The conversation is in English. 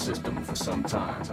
system for some time.